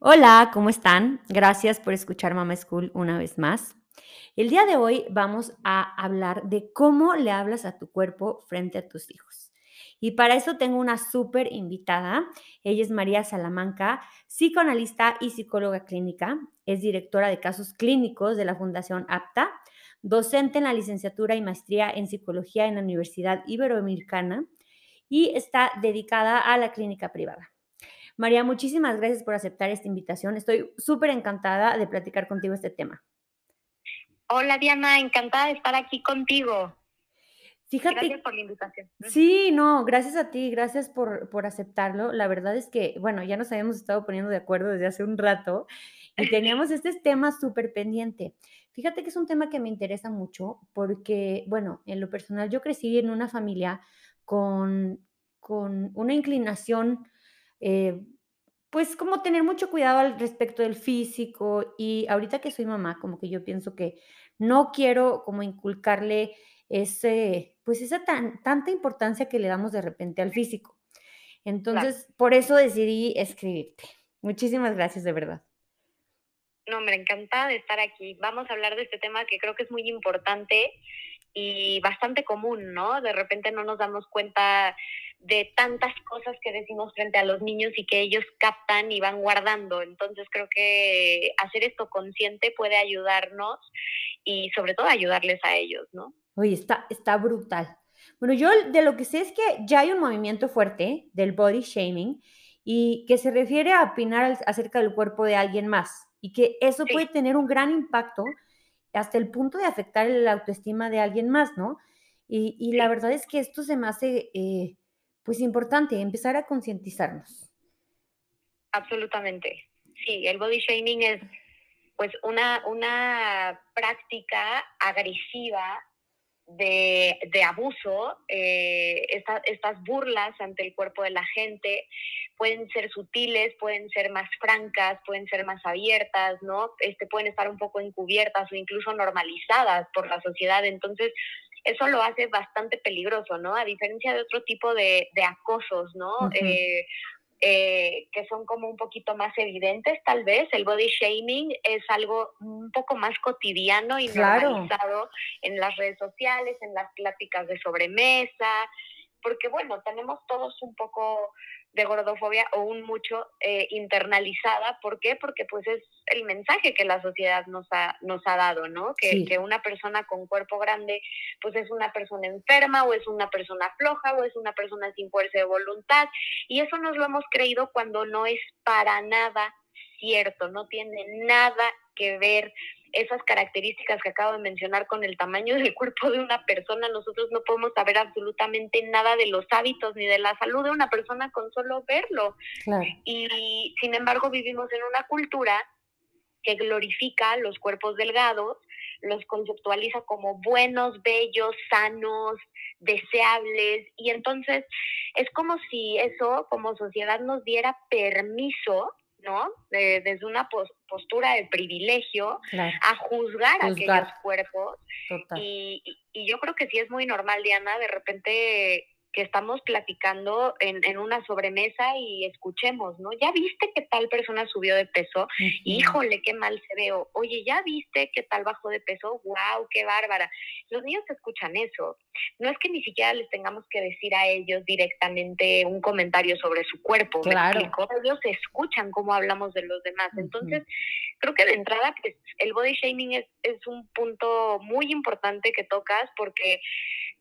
Hola, ¿cómo están? Gracias por escuchar Mama School una vez más. El día de hoy vamos a hablar de cómo le hablas a tu cuerpo frente a tus hijos. Y para eso tengo una súper invitada. Ella es María Salamanca, psicoanalista y psicóloga clínica. Es directora de casos clínicos de la Fundación APTA, docente en la licenciatura y maestría en psicología en la Universidad Iberoamericana y está dedicada a la clínica privada. María, muchísimas gracias por aceptar esta invitación. Estoy súper encantada de platicar contigo este tema. Hola Diana, encantada de estar aquí contigo. Fíjate. Gracias por la invitación. Sí, no, gracias a ti, gracias por, por aceptarlo. La verdad es que, bueno, ya nos habíamos estado poniendo de acuerdo desde hace un rato y teníamos este tema súper pendiente. Fíjate que es un tema que me interesa mucho porque, bueno, en lo personal yo crecí en una familia con, con una inclinación eh, pues como tener mucho cuidado al respecto del físico y ahorita que soy mamá, como que yo pienso que no quiero como inculcarle ese, pues esa tan, tanta importancia que le damos de repente al físico. Entonces, por eso decidí escribirte. Muchísimas gracias, de verdad. No, me encanta de estar aquí. Vamos a hablar de este tema que creo que es muy importante y bastante común, ¿no? De repente no nos damos cuenta de tantas cosas que decimos frente a los niños y que ellos captan y van guardando. Entonces creo que hacer esto consciente puede ayudarnos y sobre todo ayudarles a ellos, ¿no? Oye, está, está brutal. Bueno, yo de lo que sé es que ya hay un movimiento fuerte del body shaming y que se refiere a opinar acerca del cuerpo de alguien más y que eso puede tener un gran impacto hasta el punto de afectar la autoestima de alguien más, ¿no? Y, la verdad es que esto se me hace eh, pues importante empezar a concientizarnos. Absolutamente. Sí, el body shaming es pues una, una práctica agresiva de, abuso, eh, estas burlas ante el cuerpo de la gente pueden ser sutiles, pueden ser más francas, pueden ser más abiertas, ¿no? Este, pueden estar un poco encubiertas o incluso normalizadas por la sociedad. Entonces, eso lo hace bastante peligroso, ¿no? A diferencia de otro tipo de, acosos, ¿no? Eh, eh, que son como un poquito más evidentes, tal vez. El body shaming es algo un poco más cotidiano y normalizado en las redes sociales, en las pláticas de sobremesa, porque bueno, tenemos todos un poco de gordofobia o un mucho eh, internalizada. ¿Por qué? Porque pues es el mensaje que la sociedad nos ha, nos ha dado, ¿no? Que, que una persona con cuerpo grande pues es una persona enferma o es una persona floja o es una persona sin fuerza de voluntad. Y eso nos lo hemos creído cuando no es para nada cierto, no tiene nada que ver esas características que acabo de mencionar con el tamaño del cuerpo de una persona, nosotros no podemos saber absolutamente nada de los hábitos ni de la salud de una persona con solo verlo. Y sin embargo vivimos en una cultura que glorifica los cuerpos delgados, los conceptualiza como buenos, bellos, sanos, deseables, y entonces es como si eso como sociedad nos diera permiso ¿no? desde una postura de privilegio a juzgar, aquellos cuerpos. Y, y, yo creo que sí es muy normal, Diana, de repente que estamos platicando en, en, una sobremesa y escuchemos, ¿no? ¿Ya viste que tal persona subió de peso? Híjole, qué mal se ve. Oye, ¿ya viste que tal bajó de peso? ¡Wow, qué bárbara! Los niños escuchan eso. No es que ni siquiera les tengamos que decir a ellos directamente un comentario sobre su cuerpo. Claro. Ellos escuchan cómo hablamos de los demás. Entonces, creo que de entrada, pues, el body shaming es, es un punto muy importante que tocas porque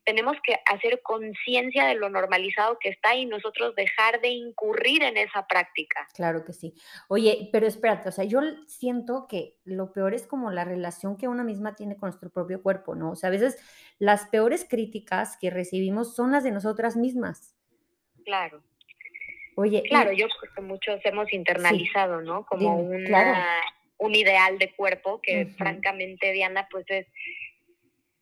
tenemos que hacer conciencia de lo normalizado que está y nosotros dejar de incurrir en esa práctica. Claro que sí. Oye, pero espérate, o sea, yo siento que lo peor es como la relación que una misma tiene con nuestro propio cuerpo, ¿no? O sea, a veces las peores críticas que recibimos son las de nosotras mismas. Claro. Oye, claro, yo creo que muchos hemos internalizado, ¿no? Como un ideal de cuerpo que francamente, Diana, pues es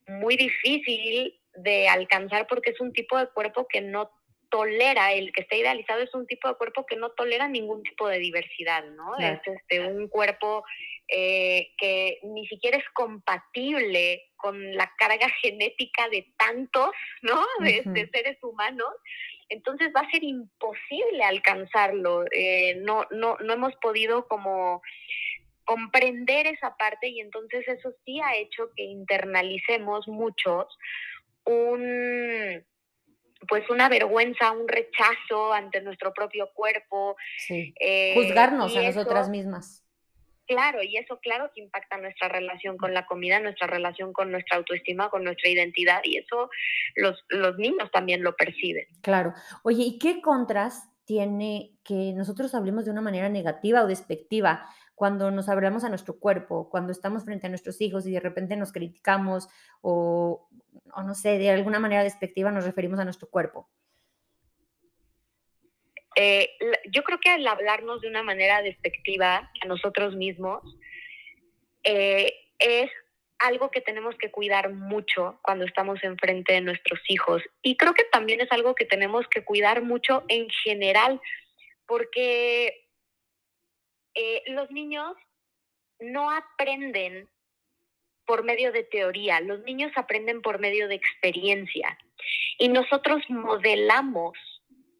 muy difícil de alcanzar porque es un tipo de cuerpo que no tolera, el que está idealizado es un tipo de cuerpo que no tolera ningún tipo de diversidad, ¿no? Es este, un cuerpo eh, que ni siquiera es compatible con la carga genética de tantos, ¿no? De, seres humanos. entonces va a ser imposible alcanzarlo. Eh, no, no, no hemos podido como comprender esa parte y entonces eso sí ha hecho que internalicemos muchos un pues una vergüenza, un rechazo ante nuestro propio cuerpo. Sí. Eh, Juzgarnos a nosotras mismas. Claro, y eso claro que impacta nuestra relación con la comida, nuestra relación con nuestra autoestima, con nuestra identidad, y eso los, los niños también lo perciben. Claro. Oye, ¿y qué contras tiene que nosotros hablemos de una manera negativa o despectiva cuando nos hablamos a nuestro cuerpo, cuando estamos frente a nuestros hijos y de repente nos criticamos o, o no sé, de alguna manera despectiva nos referimos a nuestro cuerpo? Eh, yo creo que al hablarnos de una manera despectiva a nosotros mismos eh, es algo que tenemos que cuidar mucho cuando estamos enfrente de nuestros hijos. Y creo que también es algo que tenemos que cuidar mucho en general, porque eh, los niños no aprenden por medio de teoría, los niños aprenden por medio de experiencia. Y nosotros modelamos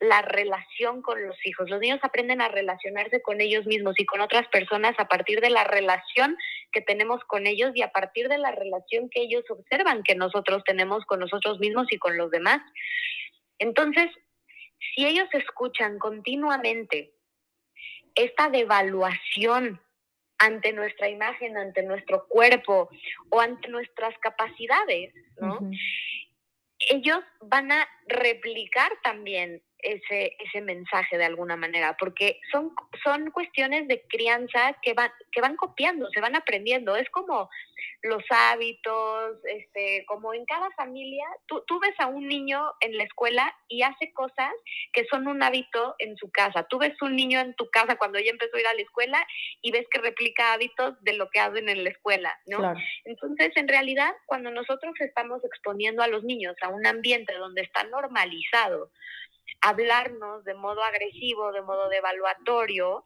la relación con los hijos. Los niños aprenden a relacionarse con ellos mismos y con otras personas a partir de la relación que tenemos con ellos y a partir de la relación que ellos observan que nosotros tenemos con nosotros mismos y con los demás. Entonces, si ellos escuchan continuamente esta devaluación ante nuestra imagen, ante nuestro cuerpo o ante nuestras capacidades, ¿no? Ellos van a replicar también ese, ese mensaje de alguna manera, porque son, son cuestiones de crianza que van, que van copiando, se van aprendiendo. Es como los hábitos, este, como en cada familia, tú, tú ves a un niño en la escuela y hace cosas que son un hábito en su casa. Tú ves un niño en tu casa cuando ella empezó a ir a la escuela y ves que replica hábitos de lo que hacen en la escuela, ¿no? Entonces, en realidad, cuando nosotros estamos exponiendo a los niños a un ambiente donde está normalizado, hablarnos de modo agresivo, de modo devaluatorio,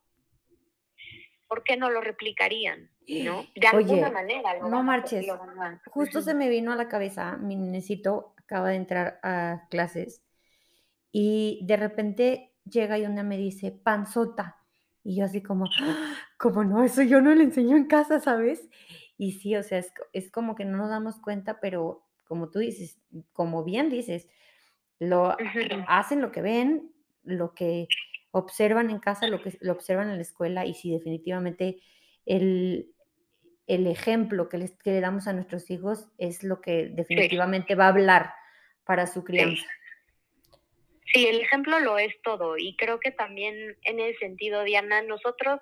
¿por qué no lo replicarían? ¿no? De alguna manera. no marches. Justo se me vino a la cabeza, mi necesito acaba de entrar a clases y de repente llega y una me dice, panzota. Y yo así como, ¡Ah! como no, eso yo no le enseño en casa, ¿sabes? Y sí, o sea, es, es como que no nos damos cuenta, pero como tú dices, como bien dices, lo hacen lo que ven, lo que observan en casa, lo que lo observan en la escuela y si definitivamente el, el ejemplo que, les, que le damos a nuestros hijos es lo que definitivamente va a hablar para su crianza. Sí. el ejemplo lo es todo y creo que también en ese sentido, Diana, nosotros,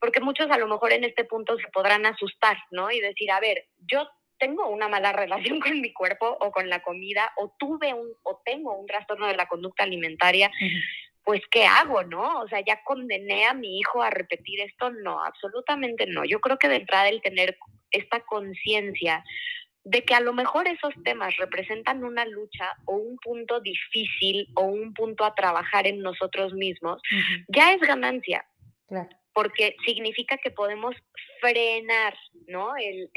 porque muchos a lo mejor en este punto se podrán asustar, ¿no? Y decir, a ver, yo tengo una mala relación con mi cuerpo o con la comida o tuve un o tengo un trastorno de la conducta alimentaria, pues ¿qué hago, no? O sea, ya condené a mi hijo a repetir esto, no, absolutamente no. Yo creo que de entrada el tener esta conciencia de que a lo mejor esos temas representan una lucha o un punto difícil o un punto a trabajar en nosotros mismos, ya es ganancia. Claro. Porque significa que podemos frenar, ¿no? el,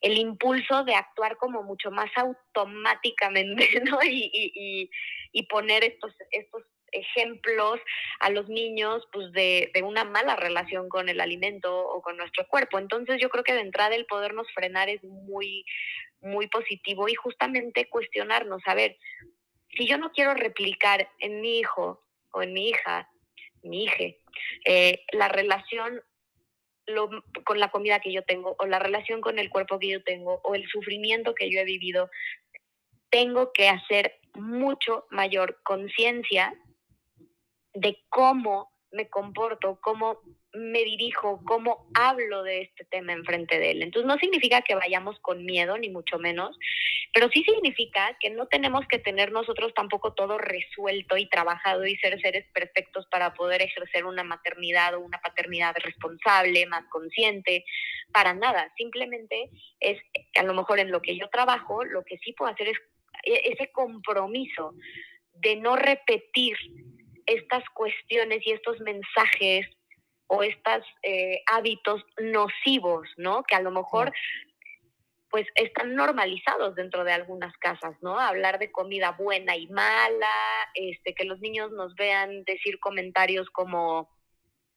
el impulso de actuar como mucho más automáticamente, ¿no? Y, y, y poner estos, estos ejemplos a los niños pues de, de, una mala relación con el alimento o con nuestro cuerpo. Entonces yo creo que de entrada el podernos frenar es muy, muy positivo y justamente cuestionarnos, a ver, si yo no quiero replicar en mi hijo o en mi hija, mi hija, eh, la relación con la comida que yo tengo o la relación con el cuerpo que yo tengo o el sufrimiento que yo he vivido, tengo que hacer mucho mayor conciencia de cómo me comporto, cómo me dirijo, cómo hablo de este tema enfrente de él. Entonces no significa que vayamos con miedo, ni mucho menos, pero sí significa que no tenemos que tener nosotros tampoco todo resuelto y trabajado y ser seres perfectos para poder ejercer una maternidad o una paternidad responsable, más consciente, para nada. Simplemente es a lo mejor en lo que yo trabajo, lo que sí puedo hacer es e-, ese compromiso de no repetir estas cuestiones y estos mensajes o estos eh, hábitos nocivos, ¿no? Que a lo mejor pues están normalizados dentro de algunas casas, ¿no? Hablar de comida buena y mala, este, que los niños nos vean decir comentarios como,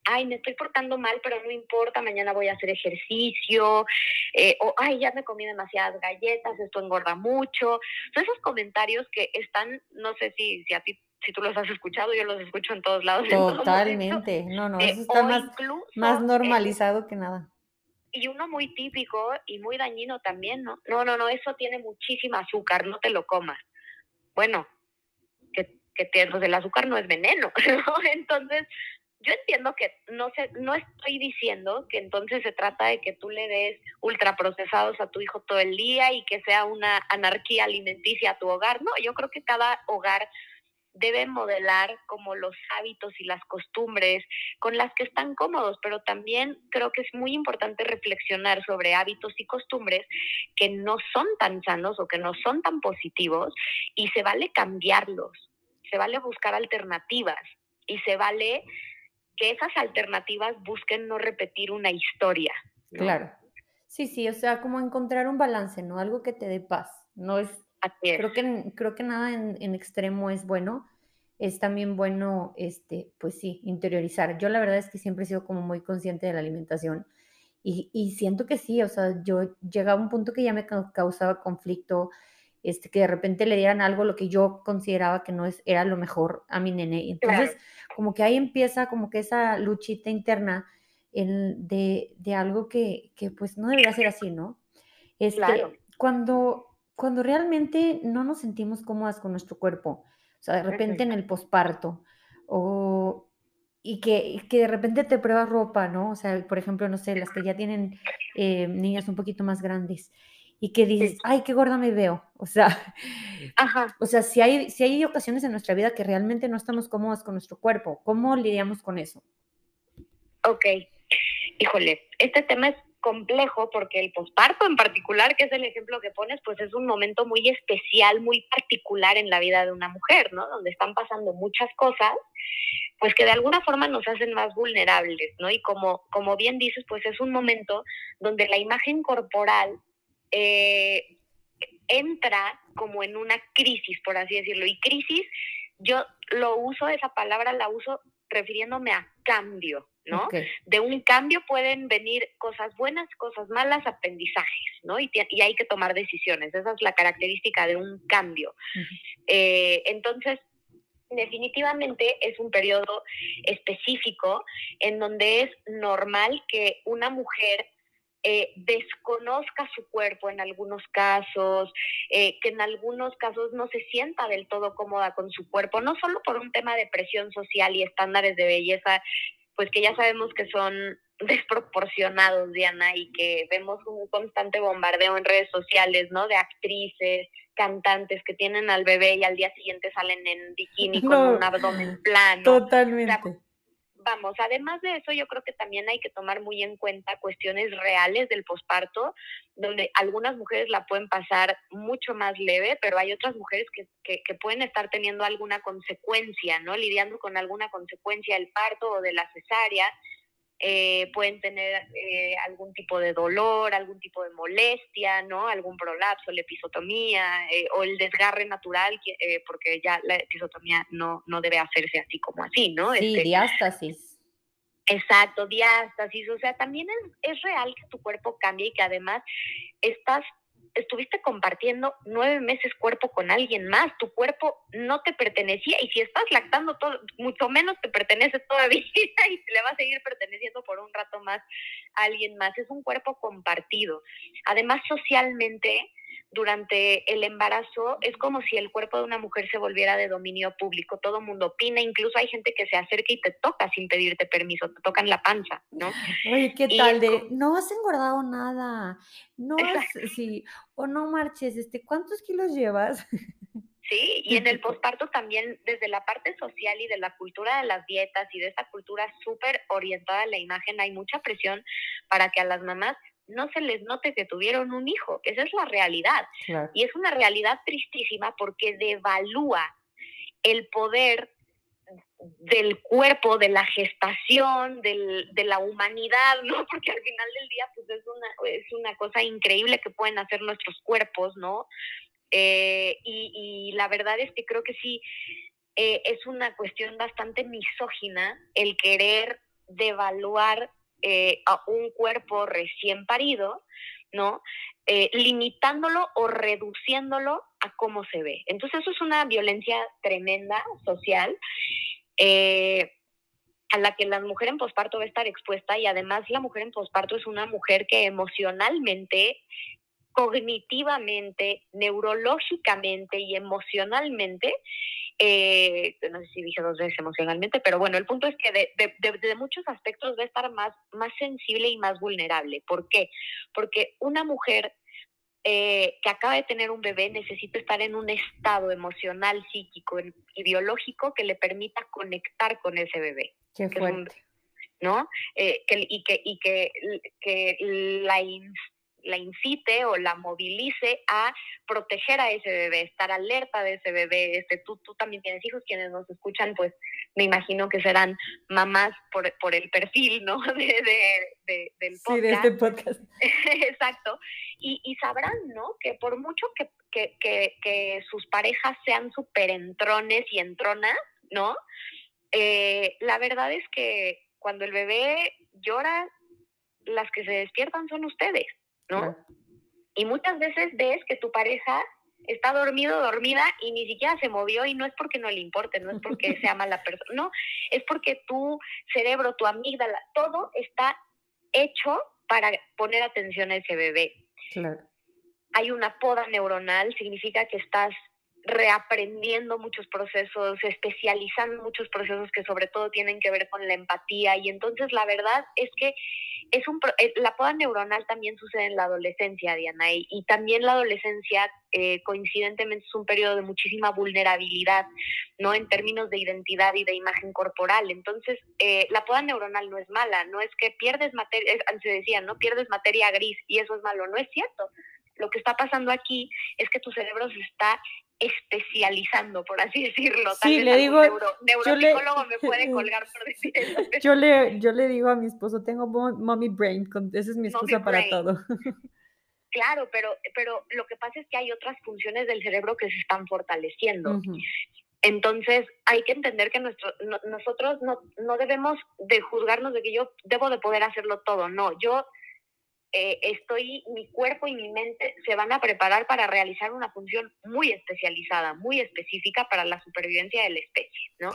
ay, me estoy portando mal, pero no importa, mañana voy a hacer ejercicio, eh, o ay, ya me comí demasiadas galletas, esto engorda mucho. Son esos comentarios que están, no sé si, si a ti si tú los has escuchado, yo los escucho en todos lados. Totalmente, no, no, eso está más, más normalizado que nada y uno muy típico y muy dañino también, ¿no? No, no, no, eso tiene muchísima azúcar, no te lo comas. Bueno, que, que te, pues el azúcar no es veneno, ¿no? Entonces, yo entiendo que no sé, no estoy diciendo que entonces se trata de que tú le des ultraprocesados a tu hijo todo el día y que sea una anarquía alimenticia a tu hogar. No, yo creo que cada hogar debe modelar como los hábitos y las costumbres con las que están cómodos, pero también creo que es muy importante reflexionar sobre hábitos y costumbres que no son tan sanos o que no son tan positivos y se vale cambiarlos, se vale buscar alternativas y se vale que esas alternativas busquen no repetir una historia. Claro. Sí, sí, o sea, como encontrar un balance, ¿no? Algo que te dé paz. No es Creo que, creo que nada en, extremo es bueno. Es también bueno, este, pues sí, interiorizar. Yo la verdad es que siempre he sido como muy consciente de la alimentación y, y siento que sí, o sea, yo llegaba a un punto que ya me causaba conflicto, este, que de repente le dieran algo lo que yo consideraba que no es, era lo mejor a mi nene. Entonces, como que ahí empieza como que esa luchita interna de, de, algo que, que, pues no debería ser así, ¿no? Este, claro. Cuando cuando realmente no nos sentimos cómodas con nuestro cuerpo, o sea, de repente en el posparto, o y que, que, de repente te pruebas ropa, ¿no? O sea, por ejemplo, no sé, las que ya tienen eh, niñas un poquito más grandes y que dices, ay, qué gorda me veo. O sea, o sea, si hay, si hay ocasiones en nuestra vida que realmente no estamos cómodas con nuestro cuerpo, ¿cómo lidiamos con eso? Ok, híjole, este tema es complejo porque el posparto en particular, que es el ejemplo que pones, pues es un momento muy especial, muy particular en la vida de una mujer, ¿no? Donde están pasando muchas cosas, pues que de alguna forma nos hacen más vulnerables, ¿no? Y como, como bien dices, pues es un momento donde la imagen corporal eh, entra como en una crisis, por así decirlo. Y crisis, yo lo uso, esa palabra la uso refiriéndome a cambio, ¿no? De un cambio pueden venir cosas buenas, cosas malas, aprendizajes, ¿no? Y, y hay que tomar decisiones. Esa es la característica de un cambio. Eh, entonces, definitivamente es un periodo específico en donde es normal que una mujer eh, desconozca su cuerpo en algunos casos, eh, que en algunos casos no se sienta del todo cómoda con su cuerpo, no solo por un tema de presión social y estándares de belleza pues que ya sabemos que son desproporcionados, Diana, y que vemos un constante bombardeo en redes sociales, ¿no? De actrices, cantantes que tienen al bebé y al día siguiente salen en bikini con un abdomen plano. Totalmente vamos, además de eso, yo creo que también hay que tomar muy en cuenta cuestiones reales del posparto, donde algunas mujeres la pueden pasar mucho más leve, pero hay otras mujeres que, que, pueden estar teniendo alguna consecuencia, ¿no? Lidiando con alguna consecuencia del parto o de la cesárea. Eh, pueden tener eh, algún tipo de dolor, algún tipo de molestia, ¿no? Algún prolapso, la episotomía eh, o el desgarre natural, porque ya la episotomía no, no debe hacerse así como así, ¿no? Sí, este, diástasis. Exacto, diástasis. O sea, también es, es real que tu cuerpo cambie y que además estás estuviste compartiendo nueve meses cuerpo con alguien más, tu cuerpo no te pertenecía y si estás lactando todo, mucho menos te pertenece todavía y le va a seguir perteneciendo por un rato más a alguien más. Es un cuerpo compartido. Además, socialmente, durante el embarazo es como si el cuerpo de una mujer se volviera de dominio público, todo mundo opina, incluso hay gente que se acerca y te toca sin pedirte permiso, te tocan la panza, ¿no? Oye, ¿qué tal de no has engordado nada? No has, sí, o no marches, este, ¿cuántos kilos llevas? Sí, y en el posparto también desde la parte social y de la cultura de las dietas y de esa cultura súper orientada a la imagen hay mucha presión para que a las mamás no se les note que tuvieron un hijo. Esa es la realidad. Y es una realidad tristísima porque devalúa el poder del cuerpo, de la gestación, de la humanidad, ¿no? Porque al final del día, pues es una, es una cosa increíble que pueden hacer nuestros cuerpos, ¿no? Eh, y, la verdad es que creo que sí, eh, es una cuestión bastante misógina el querer devaluar eh, a un cuerpo recién parido, ¿no? limitándolo o reduciéndolo a cómo se ve. Entonces eso es una violencia tremenda social eh, a la que la mujer en posparto va a estar expuesta y además la mujer en posparto es una mujer que emocionalmente, cognitivamente, neurológicamente y emocionalmente eh, no sé si dije dos veces emocionalmente, pero bueno, el punto es que de, de, muchos aspectos va a estar más, más sensible y más vulnerable. ¿Por qué? Porque una mujer eh, que acaba de tener un bebé necesita estar en un estado emocional, psíquico y biológico que le permita conectar con ese bebé. Qué fuerte. ¿No? Eh, que, y que, y que, que la, la incite o la movilice a proteger a ese bebé, estar alerta de ese bebé. Este, tú, tú también tienes hijos, quienes nos escuchan, pues me imagino que serán mamás por, por el perfil, ¿no? De, del podcast. Sí, de este podcast. Exacto. Y, y, sabrán, ¿no? Que por mucho que, que, que, que sus parejas sean súper entrones y entronas, ¿no? Eh, la verdad es que cuando el bebé llora, las que se despiertan son ustedes. ¿No? Y muchas veces ves que tu pareja está dormido, dormida y ni siquiera se movió y no es porque no le importe, no es porque sea mala persona, no, es porque tu cerebro, tu amígdala, todo está hecho para poner atención a ese bebé. Claro. Hay una poda neuronal, significa que estás reaprendiendo muchos procesos, especializando muchos procesos que sobre todo tienen que ver con la empatía y entonces la verdad es que es un, eh, la poda neuronal también sucede en la adolescencia, Diana, y, también la adolescencia eh, coincidentemente es un periodo de muchísima vulnerabilidad, ¿no? En términos de identidad y de imagen corporal. Entonces, eh, la poda neuronal no es mala, no es que pierdes materia, se decía, ¿no? Pierdes materia gris y eso es malo, no es cierto. Lo que está pasando aquí es que tu cerebro se está especializando, por así decirlo. sí, le digo, neuropsicólogo me puede colgar por decir eso. Yo le, yo le digo a mi esposo, tengo mommy brain, esa es mi excusa para todo. Claro, pero, pero lo que pasa es que hay otras funciones del cerebro que se están fortaleciendo. Entonces, hay que entender que nuestro, nosotros no, no debemos de juzgarnos de que yo debo de poder hacerlo todo. No, yo eh, estoy, mi cuerpo y mi mente se van a preparar para realizar una función muy especializada, muy específica para la supervivencia de la especie, ¿no?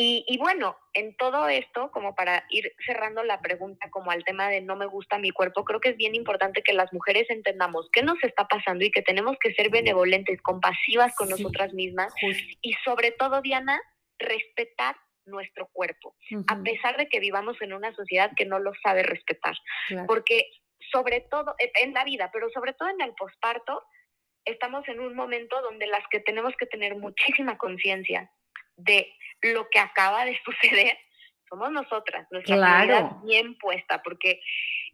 Y, y, bueno, en todo esto, como para ir cerrando la pregunta como al tema de no me gusta mi cuerpo, creo que es bien importante que las mujeres entendamos qué nos está pasando y que tenemos que ser benevolentes, compasivas con nosotras mismas y sobre todo, Diana, respetar nuestro cuerpo, a pesar de que vivamos en una sociedad que no lo sabe respetar. Porque sobre todo e, en la vida, pero sobre todo en el posparto, estamos en un momento donde las que tenemos que tener muchísima conciencia de lo que acaba de suceder somos nosotras, nuestra vida bien puesta, porque,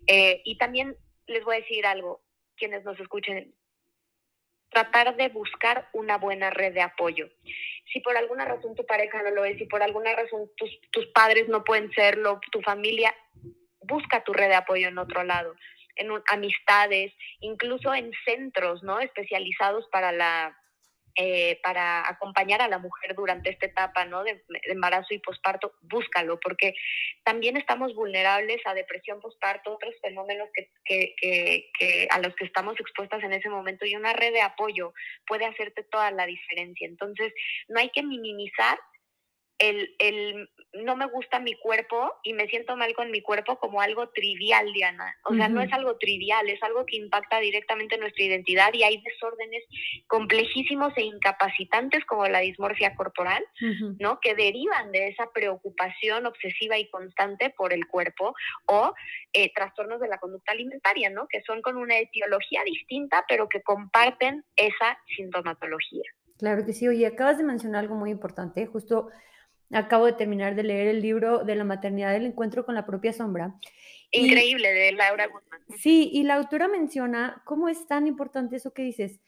eh, y también les voy a decir algo, quienes nos escuchen, tratar de buscar una buena red de apoyo. Si por alguna razón tu pareja no lo es, si por alguna razón tus, tus padres no pueden serlo, tu familia, busca tu red de apoyo en otro lado, en amistades, incluso en centros, ¿no? Especializados para la eh, para acompañar a la mujer durante esta etapa ¿no? de, embarazo y posparto, búscalo, porque también estamos vulnerables a depresión posparto, otros fenómenos que, que, a los que estamos expuestas en ese momento y una red de apoyo puede hacerte toda la diferencia. Entonces, no hay que minimizar el, el, no me gusta mi cuerpo y me siento mal con mi cuerpo como algo trivial, Diana. O sea, no es algo trivial, es algo que impacta directamente nuestra identidad y hay desórdenes complejísimos e incapacitantes como la dismorfia corporal, ¿no? Que derivan de esa preocupación obsesiva y constante por el cuerpo o eh, trastornos de la conducta alimentaria, ¿no? Que son con una etiología distinta, pero que comparten esa sintomatología. Claro que sí. Oye, acabas de mencionar algo muy importante, justo Acabo de terminar de leer el libro de la maternidad del encuentro con la propia sombra. Increíble, de Laura Guzmán. Sí, y la autora menciona cómo es tan importante eso que dices,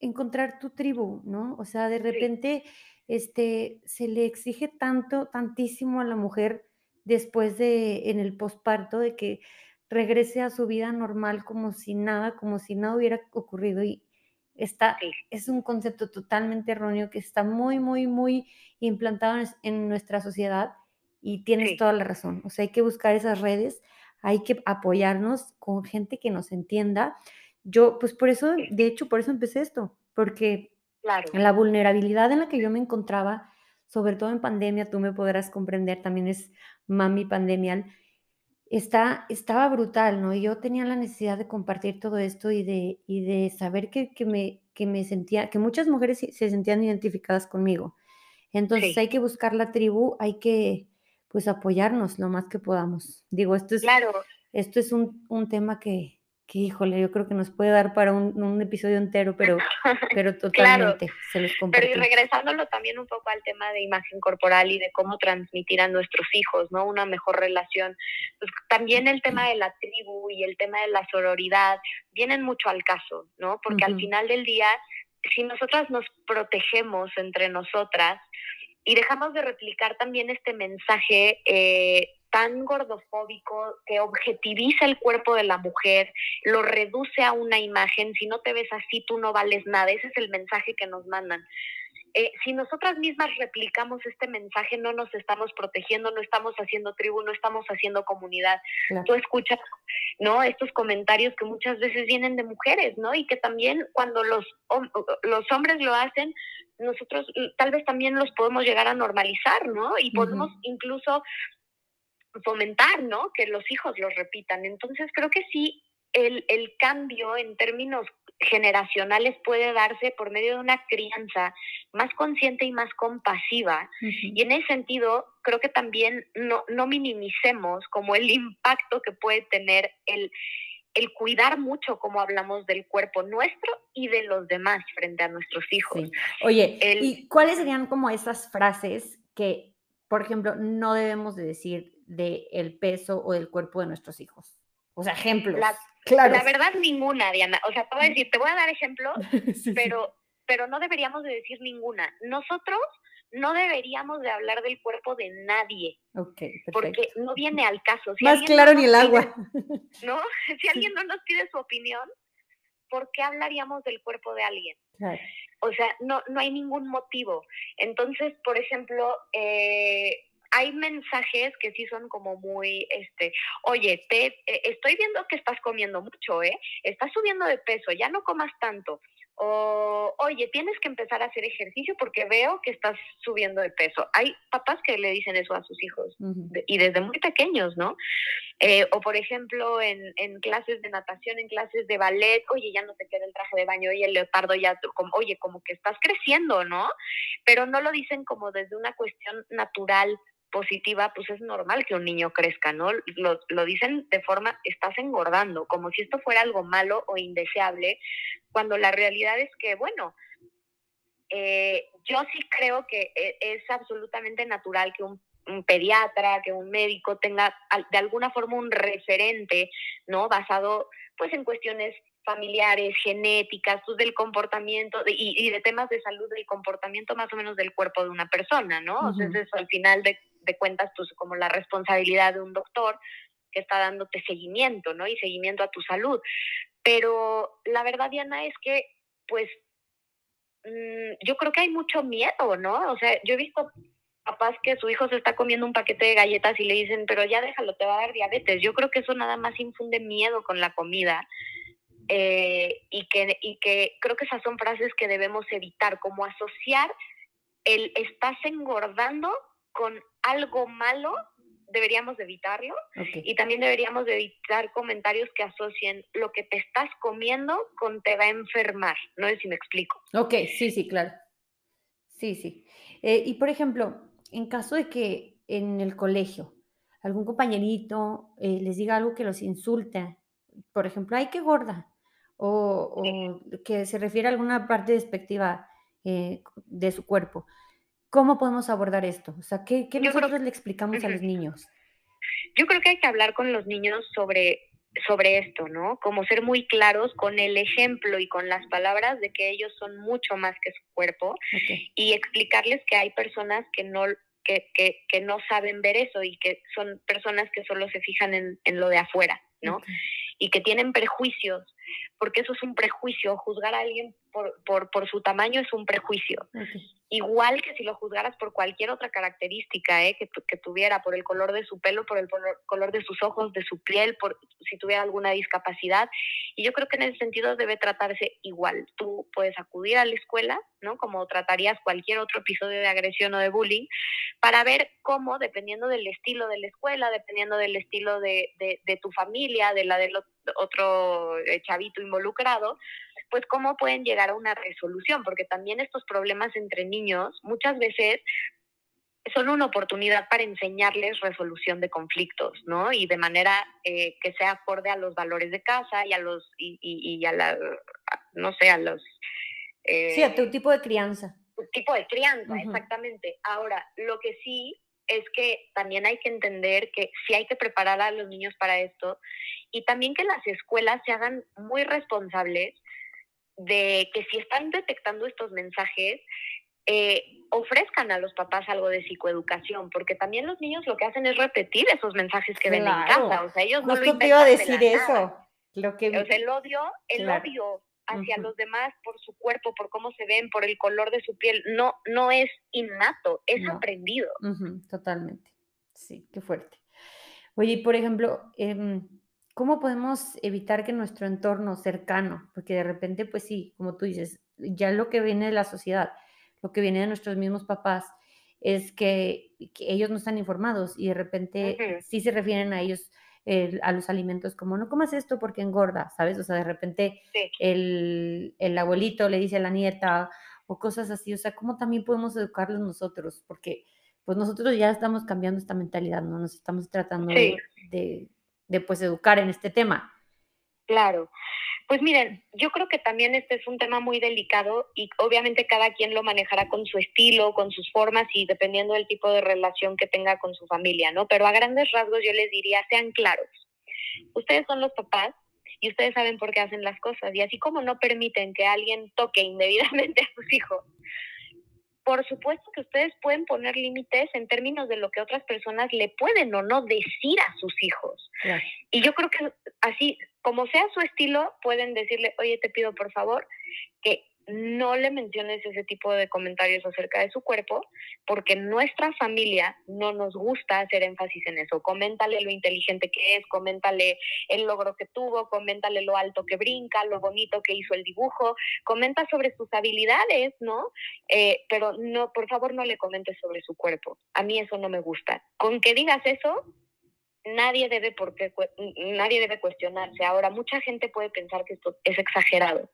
encontrar tu tribu, ¿no? O sea, de repente este, se le exige tanto, tantísimo a la mujer después de, en el posparto, de que regrese a su vida normal como si nada, como si nada hubiera ocurrido y está, es un concepto totalmente erróneo que está muy, muy, muy implantado en, nuestra sociedad y tienes toda la razón. O sea, hay que buscar esas redes, hay que apoyarnos con gente que nos entienda. Yo, pues por eso, de hecho, por eso empecé esto, porque claro. la vulnerabilidad en la que yo me encontraba, sobre todo en pandemia, tú me podrás comprender, también es mami pandemial, está, estaba brutal, ¿no? Y yo tenía la necesidad de compartir todo esto y de, y de saber que, que, me, que me sentía, que muchas mujeres se sentían identificadas conmigo. Entonces hay que buscar la tribu, hay que pues apoyarnos lo más que podamos. Digo, esto es, claro. esto es un, un tema que, que híjole, yo creo que nos puede dar para un, episodio entero, pero, pero totalmente se los comparto. Pero y regresándolo también un poco al tema de imagen corporal y de cómo transmitir a nuestros hijos, ¿no? Una mejor relación. Pues también el tema de la tribu y el tema de la sororidad vienen mucho al caso, ¿no? Porque al final del día, si nosotras nos protegemos entre nosotras, y dejamos de replicar también este mensaje eh, tan gordofóbico que objetiviza el cuerpo de la mujer, lo reduce a una imagen, si no te ves así, tú no vales nada, ese es el mensaje que nos mandan. Eh, si nosotras mismas replicamos este mensaje, no nos estamos protegiendo, no estamos haciendo tribu, no estamos haciendo comunidad. Tú escuchas, ¿no? Estos comentarios que muchas veces vienen de mujeres, ¿no? Y que también cuando los, los hombres lo hacen, nosotros tal vez también los podemos llegar a normalizar, ¿no? Y podemos incluso fomentar, ¿no? Que los hijos los repitan. Entonces creo que sí, el, el cambio en términos generacionales puede darse por medio de una crianza más consciente y más compasiva. Y en ese sentido, creo que también no, no minimicemos como el impacto que puede tener el, el cuidar mucho como hablamos del cuerpo nuestro y de los demás frente a nuestros hijos. Oye, ¿y cuáles serían como esas frases que, por ejemplo, no debemos de decir del peso o del cuerpo de nuestros hijos? O sea, ejemplos. La, claro. la verdad, ninguna, Diana. O sea, te voy a decir, te voy a dar ejemplos, pero, pero no deberíamos de decir ninguna. Nosotros no deberíamos de hablar del cuerpo de nadie. Ok, Porque no viene al caso. Más claro ni el agua. ¿No? Si alguien no nos pide su opinión, ¿por qué hablaríamos del cuerpo de alguien? O sea, no, no hay ningún motivo. Entonces, por ejemplo, eh, hay mensajes que sí son como muy, este, oye, te, eh, estoy viendo que estás comiendo mucho, ¿eh? Estás subiendo de peso, ya no comas tanto. O, oye, tienes que empezar a hacer ejercicio porque veo que estás subiendo de peso. Hay papás que le dicen eso a sus hijos y desde muy pequeños, ¿no? Eh, o por ejemplo, en, en, clases de natación, en clases de ballet, oye, ya no te queda el traje de baño, oye, el leopardo ya, como, oye, como que estás creciendo, ¿no? Pero no lo dicen como desde una cuestión natural positiva, pues es normal que un niño crezca, ¿no? Lo, lo, dicen de forma, estás engordando, como si esto fuera algo malo o indeseable, cuando la realidad es que, bueno, eh, yo sí creo que e, es absolutamente natural que un, un, pediatra, que un médico tenga de alguna forma un referente, ¿no? Basado pues en cuestiones familiares, genéticas, pues, del comportamiento y, de temas de salud del comportamiento más o menos del cuerpo de una persona, ¿no? Entonces, al final de, cuentas, pues como la responsabilidad de un doctor que está dándote seguimiento, ¿no? Y seguimiento a tu salud. Pero la verdad, Diana, es que, pues, mm, yo creo que hay mucho miedo, ¿no? O sea, yo he visto papás que su hijo se está comiendo un paquete de galletas y le dicen, pero ya déjalo, te va a dar diabetes. Yo creo que eso nada más infunde miedo con la comida eh, y, que, y que creo que esas son frases que debemos evitar, como asociar el estás engordando con algo malo, deberíamos evitarlo y también deberíamos evitar comentarios que asocien lo que te estás comiendo con te va a enfermar, no sé si me explico. Ok, sí, sí, claro. Sí, sí. Eh, y por ejemplo, en caso de que en el colegio algún compañerito eh, les diga algo que los insulta, por ejemplo, ay, qué gorda, o, que se refiere a alguna parte despectiva eh, de su cuerpo. ¿Cómo podemos abordar esto? O sea, ¿qué, nosotros le explicamos a los niños? Yo creo que hay que hablar con los niños sobre sobre esto, ¿no? Como ser muy claros con el ejemplo y con las palabras de que ellos son mucho más que su cuerpo y explicarles que hay personas que no, que, que, que, no saben ver eso y que son personas que solo se fijan en, en lo de afuera, ¿no? Y que tienen prejuicios, porque eso es un prejuicio, juzgar a alguien por, por, por su tamaño es un prejuicio igual que si lo juzgaras por cualquier otra característica ¿eh? que, que, tuviera, por el color de su pelo, por el color, de sus ojos, de su piel, por si tuviera alguna discapacidad. Y yo creo que en ese sentido debe tratarse igual. Tú puedes acudir a la escuela, ¿no? Como tratarías cualquier otro episodio de agresión o de bullying, para ver cómo, dependiendo del estilo de la escuela, dependiendo del estilo de, de, de tu familia, de la del otro eh, chavito involucrado, pues cómo pueden llegar a una resolución, porque también estos problemas entre niños muchas veces son una oportunidad para enseñarles resolución de conflictos, ¿no? Y de manera eh, que sea acorde a los valores de casa y a los, y, y, a la, no sé, a los... Eh, sí, a tu tipo de crianza. Tu tipo de crianza, exactamente. Ahora, lo que sí es que también hay que entender que sí hay que preparar a los niños para esto y también que las escuelas se hagan muy responsables de que si están detectando estos mensajes, eh, ofrezcan a los papás algo de psicoeducación, porque también los niños lo que hacen es repetir esos mensajes que ven en casa, o sea, ellos no lo te iba a decir eso. Lo que... el odio, el odio hacia los demás por su cuerpo, por cómo se ven, por el color de su piel, no, no es innato, es aprendido. totalmente. Sí, qué fuerte. Oye, por ejemplo, eh, ¿Cómo podemos evitar que nuestro entorno cercano, porque de repente, pues sí, como tú dices, ya lo que viene de la sociedad, lo que viene de nuestros mismos papás, es que, ellos no están informados y de repente sí se refieren a ellos, a los alimentos como no comas esto porque engorda, ¿sabes? O sea, de repente el, el, abuelito le dice a la nieta o cosas así, o sea, ¿cómo también podemos educarlos nosotros? Porque pues nosotros ya estamos cambiando esta mentalidad, ¿no? Nos estamos tratando de de pues educar en este tema. Claro. Pues miren, yo creo que también este es un tema muy delicado y obviamente cada quien lo manejará con su estilo, con sus formas y dependiendo del tipo de relación que tenga con su familia, ¿no? Pero a grandes rasgos yo les diría, sean claros. Ustedes son los papás y ustedes saben por qué hacen las cosas y así como no permiten que alguien toque indebidamente a sus hijos, por supuesto que ustedes pueden poner límites en términos de lo que otras personas le pueden o no decir a sus hijos. Y yo creo que así, como sea su estilo, pueden decirle, oye, te pido por favor que no le menciones ese tipo de comentarios acerca de su cuerpo, porque nuestra familia no nos gusta hacer énfasis en eso. Coméntale lo inteligente que es, coméntale el logro que tuvo, coméntale lo alto que brinca, lo bonito que hizo el dibujo, comenta sobre sus habilidades, ¿no? Eh, pero no, por favor, no le comentes sobre su cuerpo. A mí eso no me gusta. Con que digas eso, nadie debe, por qué, nadie debe cuestionarse. Ahora, mucha gente puede pensar que esto es exagerado,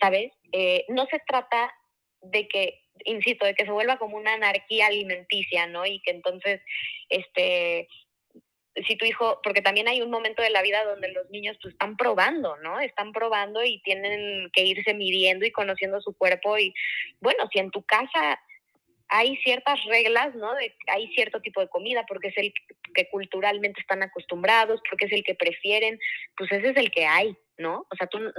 ¿sabes? Eh, no se trata de que, insisto, de que se vuelva como una anarquía alimenticia, ¿no? Y que entonces, este, si tu hijo, porque también hay un momento de la vida donde los niños pues, están probando, ¿no? Están probando y tienen que irse midiendo y conociendo su cuerpo y bueno, si en tu casa hay ciertas reglas, ¿no? De, hay cierto tipo de comida porque es el que culturalmente están acostumbrados, porque es el que prefieren, pues ese es el que hay, ¿no? O sea, tú no,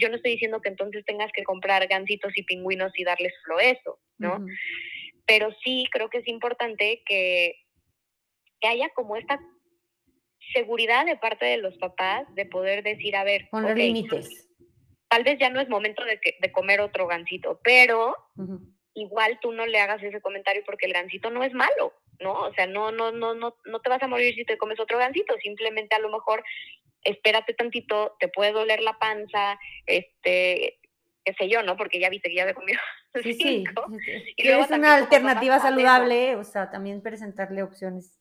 yo no estoy diciendo que entonces tengas que comprar gansitos y pingüinos y darles solo eso, ¿no? Pero sí creo que es importante que, que haya como esta seguridad de parte de los papás de poder decir, a ver, poner límites. Tal vez ya no es momento de, de comer otro gansito, pero igual tú no le hagas ese comentario porque el gansito no es malo, ¿no? O sea, no, no, no, no, no te vas a morir si te comes otro gansito, simplemente a lo mejor espérate tantito, te puede doler la panza, este, qué sé yo, ¿no? Porque ya viste que ya me sí, Sí, y es una alternativa saludable, o sea, también presentarle opciones.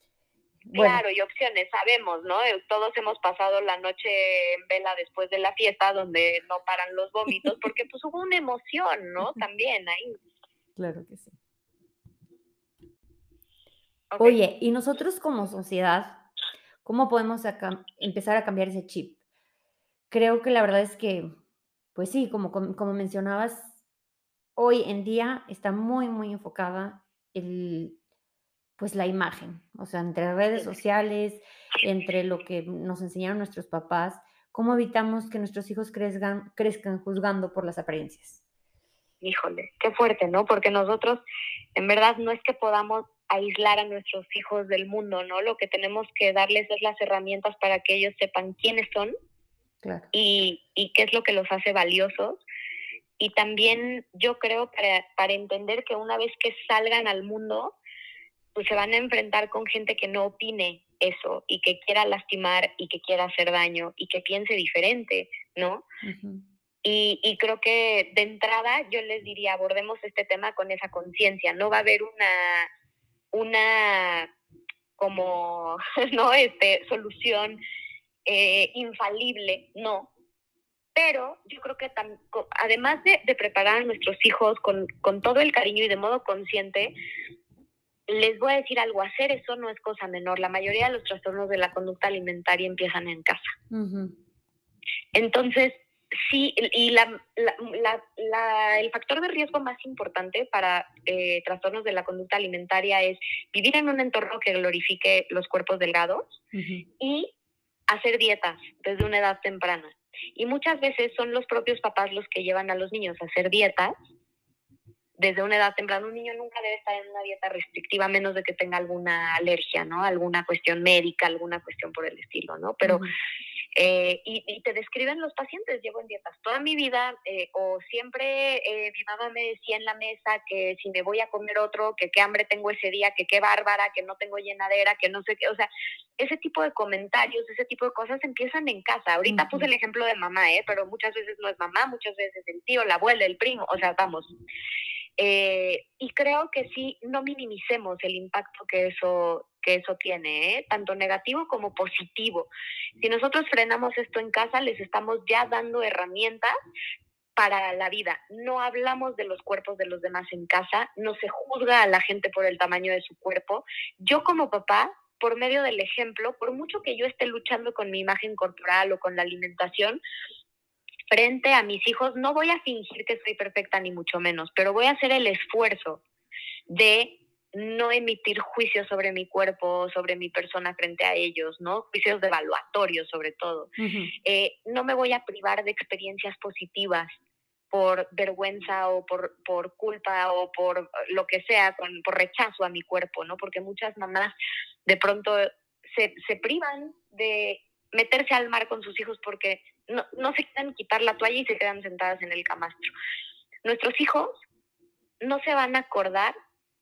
Claro, y opciones, sabemos, ¿no? Todos hemos pasado la noche en vela después de la fiesta donde no paran los vómitos porque pues hubo una emoción, ¿no? También ahí. Claro que sí. Oye, y nosotros como sociedad, ¿cómo podemos empezar a cambiar ese chip? Creo que la verdad es que, pues sí, como, como, mencionabas, hoy en día está muy, muy enfocada el, pues la imagen, o sea, entre redes sociales, entre lo que nos enseñaron nuestros papás, ¿cómo evitamos que nuestros hijos crezcan, crezcan juzgando por las apariencias? Híjole, qué fuerte, ¿no? Porque nosotros, en verdad, no es que podamos aislar a nuestros hijos del mundo, ¿no? Lo que tenemos que darles es las herramientas para que ellos sepan quiénes son y, y, qué es lo que los hace valiosos. Y también yo creo para, para entender que una vez que salgan al mundo, pues se van a enfrentar con gente que no opine eso y que quiera lastimar y que quiera hacer daño y que piense diferente, ¿no? Y, y, creo que de entrada yo les diría, abordemos este tema con esa conciencia, no va a haber una, una como, ¿no? Este, solución eh, infalible, no. Pero yo creo que además de, de, preparar a nuestros hijos con, con todo el cariño y de modo consciente, les voy a decir algo, hacer eso no es cosa menor. La mayoría de los trastornos de la conducta alimentaria empiezan en casa. Entonces, sí, y la, la, el factor de riesgo más importante para eh, trastornos de la conducta alimentaria es vivir en un entorno que glorifique los cuerpos delgados y hacer dietas desde una edad temprana. Y muchas veces son los propios papás los que llevan a los niños a hacer dietas desde una edad temprana. Un niño nunca debe estar en una dieta restrictiva a menos de que tenga alguna alergia, ¿no? Alguna cuestión médica, alguna cuestión por el estilo, ¿no? Pero eh, y, te describen los pacientes, llevo en dietas toda mi vida, eh, o siempre eh, mi mamá me decía en la mesa que si me voy a comer otro, que qué hambre tengo ese día, que qué bárbara, que no tengo llenadera, que no sé qué, o sea, ese tipo de comentarios, ese tipo de cosas empiezan en casa. Ahorita puse el ejemplo de mamá, ¿eh? pero muchas veces no es mamá, muchas veces el tío, la abuela, el primo, o sea, vamos. Eh, y creo que sí, no minimicemos el impacto que eso, que eso tiene, ¿eh? tanto negativo como positivo. Si nosotros frenamos esto en casa, les estamos ya dando herramientas para la vida. No hablamos de los cuerpos de los demás en casa, no se juzga a la gente por el tamaño de su cuerpo. Yo como papá, por medio del ejemplo, por mucho que yo esté luchando con mi imagen corporal o con la alimentación, frente a mis hijos, no voy a fingir que soy perfecta ni mucho menos, pero voy a hacer el esfuerzo de no emitir juicios sobre mi cuerpo, sobre mi persona frente a ellos, ¿no? Juicios evaluatorios sobre todo. Eh, no me voy a privar de experiencias positivas por vergüenza o por, por culpa o por lo que sea, con, por rechazo a mi cuerpo, ¿no? Porque muchas mamás de pronto se, se privan de meterse al mar con sus hijos porque no, no se quieren quitar la toalla y se quedan sentadas en el camastro. Nuestros hijos no se van a acordar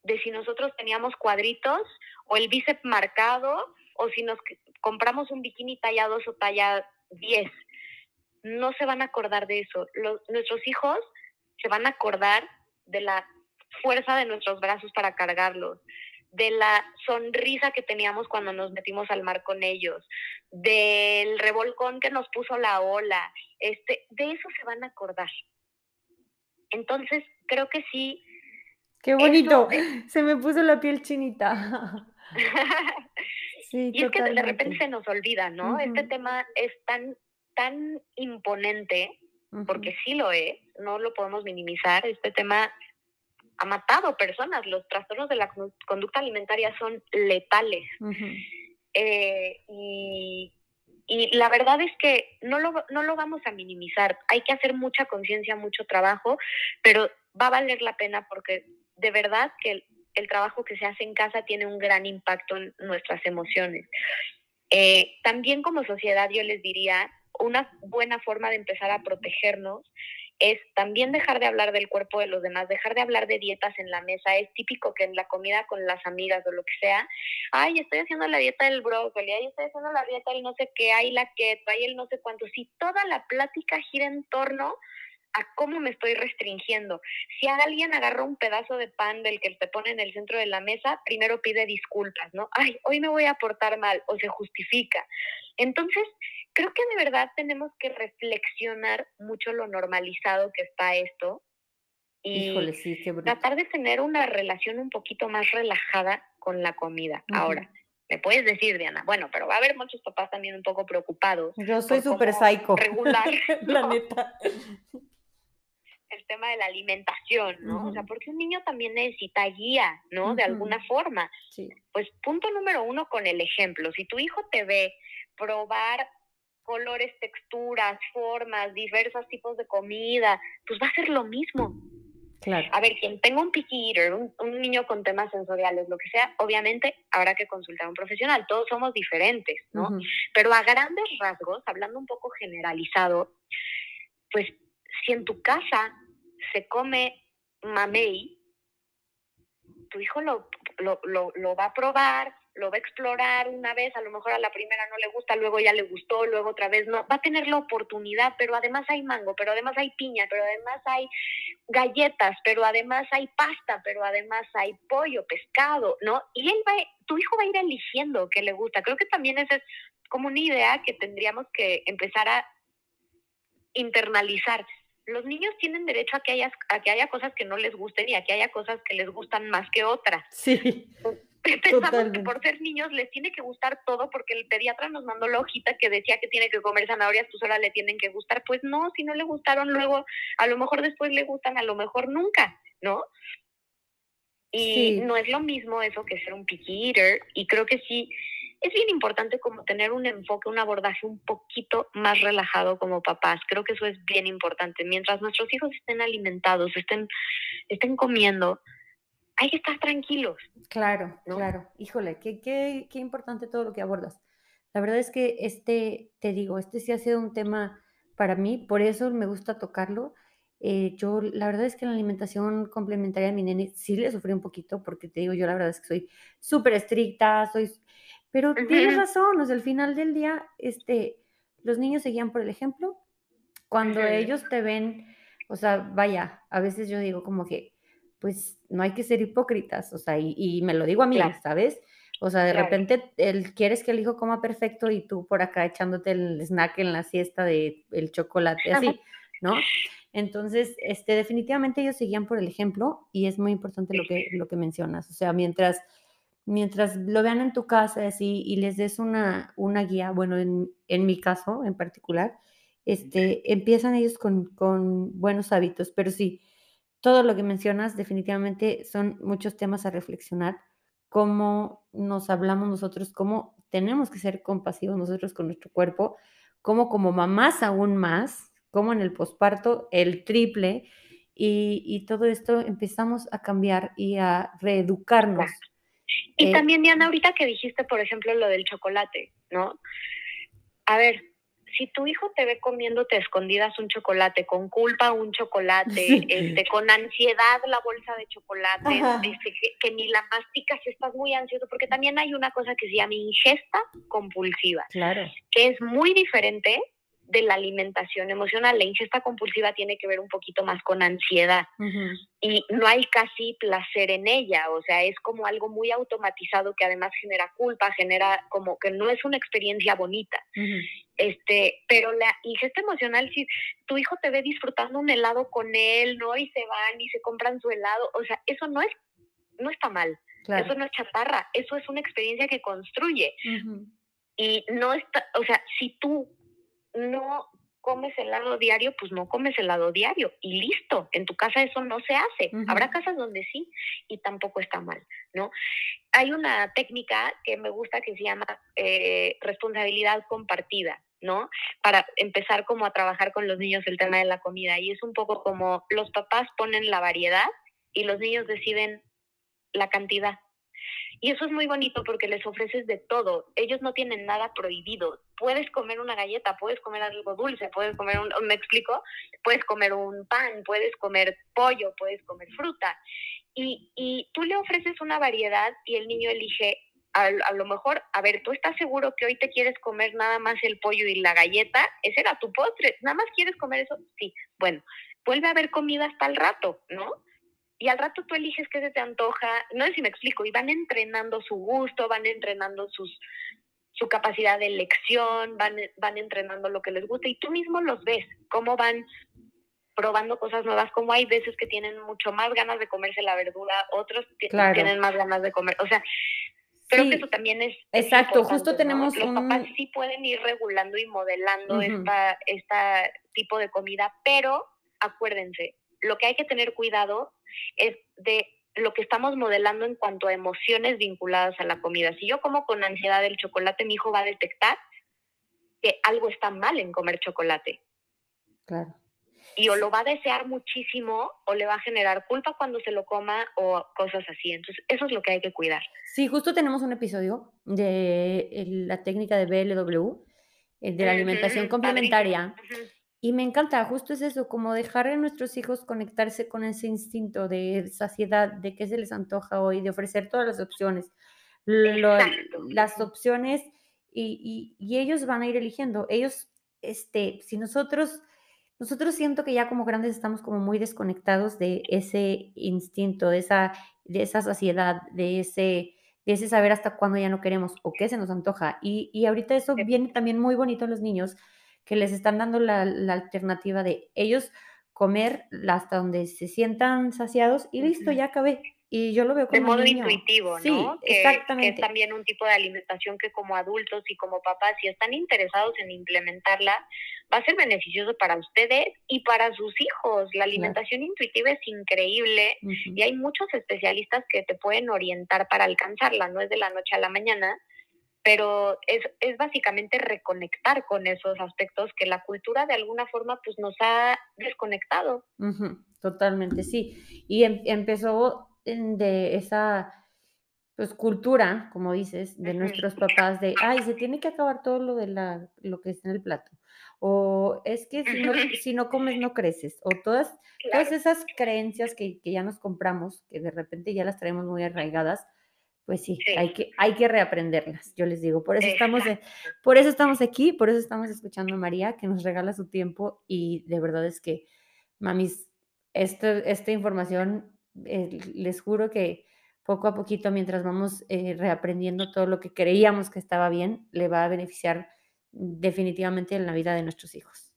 de si nosotros teníamos cuadritos o el bíceps marcado o si nos compramos un bikini talla 2 o talla 10. No se van a acordar de eso. Los, nuestros hijos se van a acordar de la fuerza de nuestros brazos para cargarlos, de la sonrisa que teníamos cuando nos metimos al mar con ellos, del revolcón que nos puso la ola, este, de eso se van a acordar. Entonces, creo que sí. Qué bonito, se me puso la piel chinita. sí, y es que de repente se nos olvida, ¿no? Este tema es tan, tan imponente, porque sí lo es, no lo podemos minimizar, este tema ha matado personas. Los trastornos de la conducta alimentaria son letales. Eh, y, la verdad es que no lo, no lo vamos a minimizar. Hay que hacer mucha conciencia, mucho trabajo, pero va a valer la pena porque de verdad que el, trabajo que se hace en casa tiene un gran impacto en nuestras emociones. Eh, también como sociedad yo les diría, una buena forma de empezar a protegernos es también dejar de hablar del cuerpo de los demás, dejar de hablar de dietas en la mesa. Es típico que en la comida con las amigas o lo que sea, ay, estoy haciendo la dieta del brócoli, ay, estoy haciendo la dieta del no sé qué, hay la keto, hay el no sé cuánto. Si toda la plática gira en torno a cómo me estoy restringiendo. Si alguien agarra un pedazo de pan del que te pone en el centro de la mesa, primero pide disculpas, ¿no? Ay, hoy me voy a portar mal o se justifica. Entonces, creo que de verdad tenemos que reflexionar mucho lo normalizado que está esto y tratar de tener una relación un poquito más relajada con la comida. Ahora, me puedes decir, Diana, bueno, pero va a haber muchos papás también un poco preocupados. Yo soy súper psycho. Regular. la neta. El tema de la alimentación, ¿no? O sea, porque un niño también necesita guía, ¿no? De alguna forma. Sí. Pues punto número uno con el ejemplo. Si tu hijo te ve probar colores, texturas, formas, diversos tipos de comida, pues va a ser lo mismo. Claro. A ver, quien tenga un picky eater, un, niño con temas sensoriales, lo que sea, obviamente habrá que consultar a un profesional. Todos somos diferentes, ¿no? Pero a grandes rasgos, hablando un poco generalizado, pues si en tu casa se come mamey, tu hijo lo, lo, lo va a probar, lo va a explorar una vez, a lo mejor a la primera no le gusta, luego ya le gustó, luego otra vez no, va a tener la oportunidad, pero además hay mango, pero además hay piña, pero además hay galletas, pero además hay pasta, pero además hay pollo, pescado, ¿no? Y él va, tu hijo va a ir eligiendo qué le gusta. Creo que también esa es como una idea que tendríamos que empezar a internalizar. Los niños tienen derecho a que haya, a que haya cosas que no les gusten y a que haya cosas que les gustan más que otras. Sí. pensamos que por ser niños les tiene que gustar todo porque el pediatra nos mandó la hojita que decía que tiene que comer zanahorias, pues ahora le tienen que gustar. Pues no, si no le gustaron luego, a lo mejor después le gustan, a lo mejor nunca, ¿no? Y no es lo mismo eso que ser un picky eater y creo que sí es bien importante como tener un enfoque, un abordaje un poquito más relajado como papás. Creo que eso es bien importante. Mientras nuestros hijos estén alimentados, estén, estén comiendo, hay que estar tranquilos. Claro, claro. Híjole, qué, qué, qué importante todo lo que abordas. La verdad es que este, te digo, este sí ha sido un tema para mí, por eso me gusta tocarlo. Eh, yo, la verdad es que la alimentación complementaria de mi nene sí le sufrí un poquito, porque te digo, yo la verdad es que soy súper estricta, soy... Pero tienes razón, o sea, al final del día, este, los niños se guían por el ejemplo. Cuando ellos te ven, o sea, vaya, a veces yo digo como que, pues no hay que ser hipócritas, o sea, y, me lo digo a mí, ¿sabes? O sea, de repente él, quieres que el hijo coma perfecto y tú por acá echándote el snack en la siesta de el chocolate, así, ¿no? Entonces, este, definitivamente ellos seguían por el ejemplo y es muy importante lo que, lo que mencionas. O sea, mientras, mientras lo vean en tu casa así y les des una, una guía, bueno, en, en mi caso en particular, este, empiezan ellos con, con buenos hábitos, pero sí, todo lo que mencionas definitivamente son muchos temas a reflexionar, cómo nos hablamos nosotros, cómo tenemos que ser compasivos nosotros con nuestro cuerpo, cómo como mamás aún más, cómo en el posparto el triple, y, todo esto empezamos a cambiar y a reeducarnos. Y eh, también, Diana, ahorita que dijiste, por ejemplo, lo del chocolate, ¿no? A ver, si tu hijo te ve comiéndote escondidas un chocolate, con culpa un chocolate, este, con ansiedad la bolsa de chocolate, este, que, ni la masticas si estás muy ansioso, porque también hay una cosa que se llama ingesta compulsiva, claro. que es muy diferente de la alimentación emocional. La ingesta compulsiva tiene que ver un poquito más con ansiedad y no hay casi placer en ella, o sea, es como algo muy automatizado que además genera culpa, genera como que no es una experiencia bonita. Este, pero la ingesta emocional, si tu hijo te ve disfrutando un helado con él, ¿no? Y se van y se compran su helado, o sea, eso no es, no está mal. Eso no es chatarra, eso es una experiencia que construye. Y no está, o sea, si tú no comes helado diario, pues no comes helado diario y listo. En tu casa eso no se hace. Habrá casas donde sí y tampoco está mal, ¿no? Hay una técnica que me gusta que se llama eh, responsabilidad compartida, ¿no? Para empezar como a trabajar con los niños el tema de la comida y es un poco como los papás ponen la variedad y los niños deciden la cantidad. Y eso es muy bonito porque les ofreces de todo. Ellos no tienen nada prohibido. Puedes comer una galleta, puedes comer algo dulce, puedes comer un, ¿me explico? Puedes comer un pan, puedes comer pollo, puedes comer fruta. Y, y tú le ofreces una variedad y el niño elige a, a, lo mejor, a ver, ¿tú estás seguro que hoy te quieres comer nada más el pollo y la galleta? Ese era tu postre, ¿nada más quieres comer eso? Sí, bueno, vuelve a haber comida hasta el rato, ¿no? Y al rato tú eliges qué se te antoja, no sé si me explico, y van entrenando su gusto, van entrenando sus, su capacidad de elección, van, van entrenando lo que les gusta y tú mismo los ves, cómo van probando cosas nuevas, como hay veces que tienen mucho más ganas de comerse la verdura, otros tienen más ganas de comer, o sea, creo que eso también es... Exacto, justo tenemos... Los papás sí pueden ir regulando y modelando esta, esta tipo de comida, pero acuérdense, lo que hay que tener cuidado es de lo que estamos modelando en cuanto a emociones vinculadas a la comida. Si yo como con ansiedad el chocolate, mi hijo va a detectar que algo está mal en comer chocolate. Claro. Y o lo va a desear muchísimo o le va a generar culpa cuando se lo coma o cosas así. Entonces, eso es lo que hay que cuidar. Sí, justo tenemos un episodio de la técnica de BLW, eh, de la alimentación complementaria. Y me encanta, justo es eso, como dejar a nuestros hijos conectarse con ese instinto de saciedad, de qué se les antoja hoy, de ofrecer todas las opciones. las opciones y, y, ellos van a ir eligiendo. Ellos, este, si nosotros, nosotros siento que ya como grandes estamos como muy desconectados de ese instinto, de esa, de esa saciedad, de ese, de ese saber hasta cuándo ya no queremos o qué se nos antoja. Y, y ahorita eso viene también muy bonito en los niños que les están dando la, alternativa de ellos comer hasta donde se sientan saciados y listo, ya acabé. Y yo lo veo como de modo intuitivo, ¿no? que, exactamente. Que es también un tipo de alimentación que como adultos y como papás, si están interesados en implementarla, va a ser beneficioso para ustedes y para sus hijos. La alimentación intuitiva es increíble y hay muchos especialistas que te pueden orientar para alcanzarla, no es de la noche a la mañana, pero es, es básicamente reconectar con esos aspectos que la cultura de alguna forma pues nos ha desconectado. totalmente, sí. Y em, empezó de esa pues cultura, como dices, de nuestros papás de, ay, se tiene que acabar todo lo de la, lo que está en el plato. O es que si no, si no comes no creces. O todas, todas esas creencias que, que, ya nos compramos, que de repente ya las traemos muy arraigadas, pues sí, Hay, que, hay que reaprenderlas, yo les digo. Por eso, estamos por eso estamos aquí, por eso estamos escuchando a María, que nos regala su tiempo y de verdad es que, mamis, este, esta información, eh, les juro que poco a poquito, mientras vamos eh, reaprendiendo todo lo que creíamos que estaba bien, le va a beneficiar definitivamente en la vida de nuestros hijos.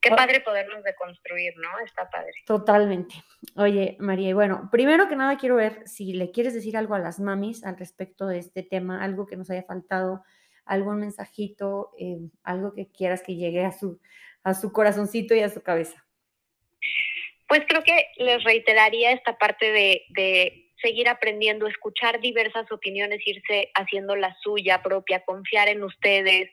Qué padre podernos deconstruir, ¿no? Está padre. Totalmente. Oye, María, y bueno, primero que nada quiero ver si le quieres decir algo a las mamis al respecto de este tema, algo que nos haya faltado, algún mensajito, eh, algo que quieras que llegue a su, a su corazoncito y a su cabeza. Pues creo que les reiteraría esta parte de, de seguir aprendiendo, escuchar diversas opiniones, irse haciendo la suya propia, confiar en ustedes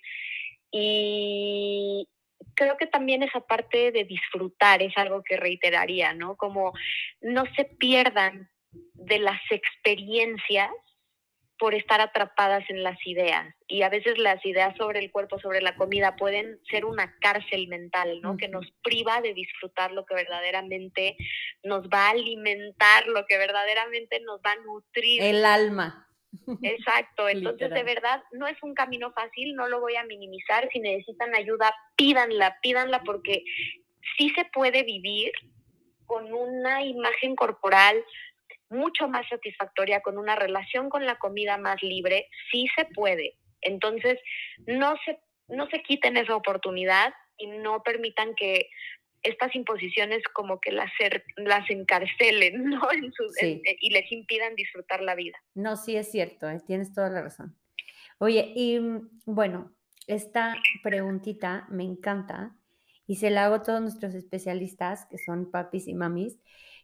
y, creo que también esa parte de disfrutar es algo que reiteraría, ¿no? Como no se pierdan de las experiencias por estar atrapadas en las ideas. Y a veces las ideas sobre el cuerpo, sobre la comida, pueden ser una cárcel mental, ¿no? Que nos priva de disfrutar lo que verdaderamente nos va a alimentar, lo que verdaderamente nos va a nutrir. El alma. Exacto, entonces de verdad no es un camino fácil, no lo voy a minimizar, si necesitan ayuda, pídanla, pídanla porque sí se puede vivir con una imagen corporal mucho más satisfactoria, con una relación con la comida más libre, sí se puede. Entonces, no se, no se quiten esa oportunidad y no permitan que estas imposiciones como que las, las encarcelen, ¿no? y les impidan disfrutar la vida. No, sí es cierto, eh, tienes toda la razón. Oye, y mm, bueno, esta preguntita me encanta y se la hago a todos nuestros especialistas, que son papis y mamis.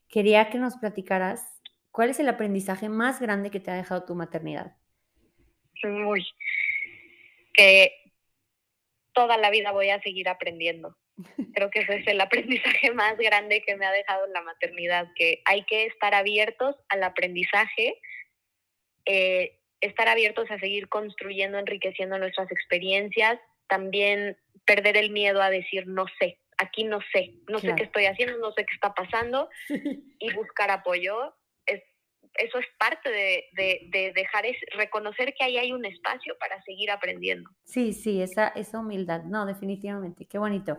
Quería que nos platicaras cuál es el aprendizaje más grande que te ha dejado tu maternidad. Uy, que toda la vida voy a seguir aprendiendo. Creo que ese es el aprendizaje más grande que me ha dejado la maternidad, que hay que estar abiertos al aprendizaje, eh, estar abiertos a seguir construyendo, enriqueciendo nuestras experiencias, también perder el miedo a decir no sé, aquí no sé, no sé qué estoy haciendo, no sé qué está pasando y buscar apoyo. eso es parte de, de, dejar, es, reconocer que ahí hay un espacio para seguir aprendiendo. Sí, sí, esa, esa humildad, no, definitivamente, qué bonito.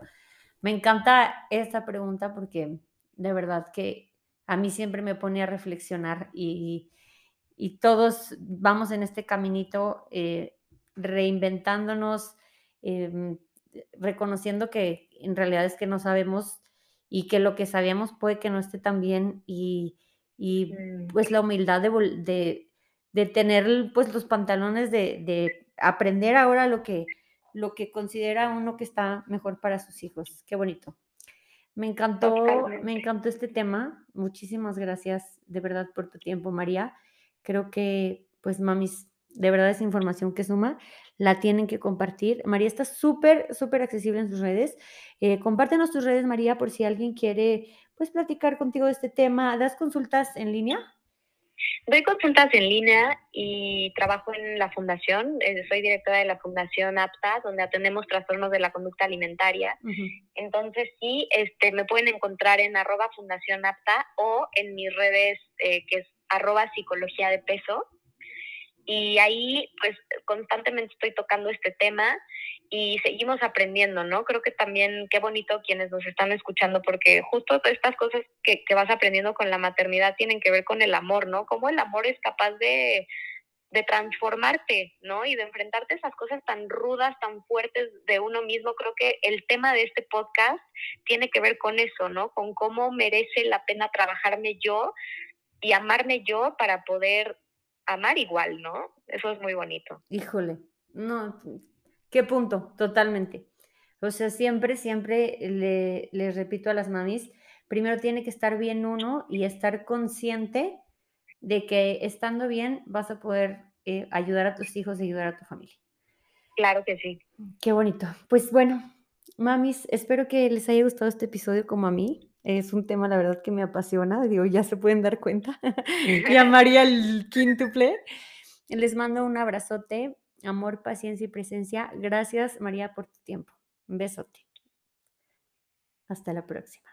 Me encanta esta pregunta porque de verdad que a mí siempre me pone a reflexionar y, todos vamos en este caminito eh, reinventándonos, em, reconociendo que en realidad es que no sabemos y que lo que sabíamos puede que no esté tan bien y, mm. pues la humildad de, de, tener pues los pantalones de, de aprender ahora lo que, lo que considera uno que está mejor para sus hijos. Qué bonito. Me encantó, me encantó este tema. Muchísimas gracias de verdad por tu tiempo, María. Creo que, pues, mamis, de verdad esa información que suma, la tienen que compartir. María está súper, súper accesible en sus redes. Eh, compártenos tus redes, María, por si alguien quiere, pues, platicar contigo de este tema. ¿Das consultas en línea? Doy consultas en línea y trabajo en la fundación. Eh, soy directora de la Fundación APTA, donde atendemos trastornos de la conducta alimentaria. Entonces, sí, este, me pueden encontrar en arroba Fundación APTA o en mis redes, eh, que es arroba psicología de peso. Y ahí, pues, constantemente estoy tocando este tema y seguimos aprendiendo, ¿no? Creo que también qué bonito quienes nos están escuchando, porque justo estas cosas que, vas aprendiendo con la maternidad tienen que ver con el amor, ¿no? Cómo el amor es capaz de, de transformarte, ¿no? Y de enfrentarte a esas cosas tan rudas, tan fuertes de uno mismo. Creo que el tema de este podcast tiene que ver con eso, ¿no? Con cómo merece la pena trabajarme yo y amarme yo para poder amar igual, ¿no? Eso es muy bonito. Híjole, no, ¿Qué punto? Totalmente. O sea, siempre, siempre le, les repito a las mamis, primero tiene que estar bien uno y estar consciente de que estando bien vas a poder eh, ayudar a tus hijos y ayudar a tu familia. Claro que sí. Qué bonito. Pues bueno, mamis, espero que les haya gustado este episodio como a mí. Es un tema, la verdad, que me apasiona. Digo, ya se pueden dar cuenta. y a María el quíntuple. Les mando un abrazote amor, paciencia y presencia. Gracias, María, por tu tiempo. Un besote. Hasta la próxima.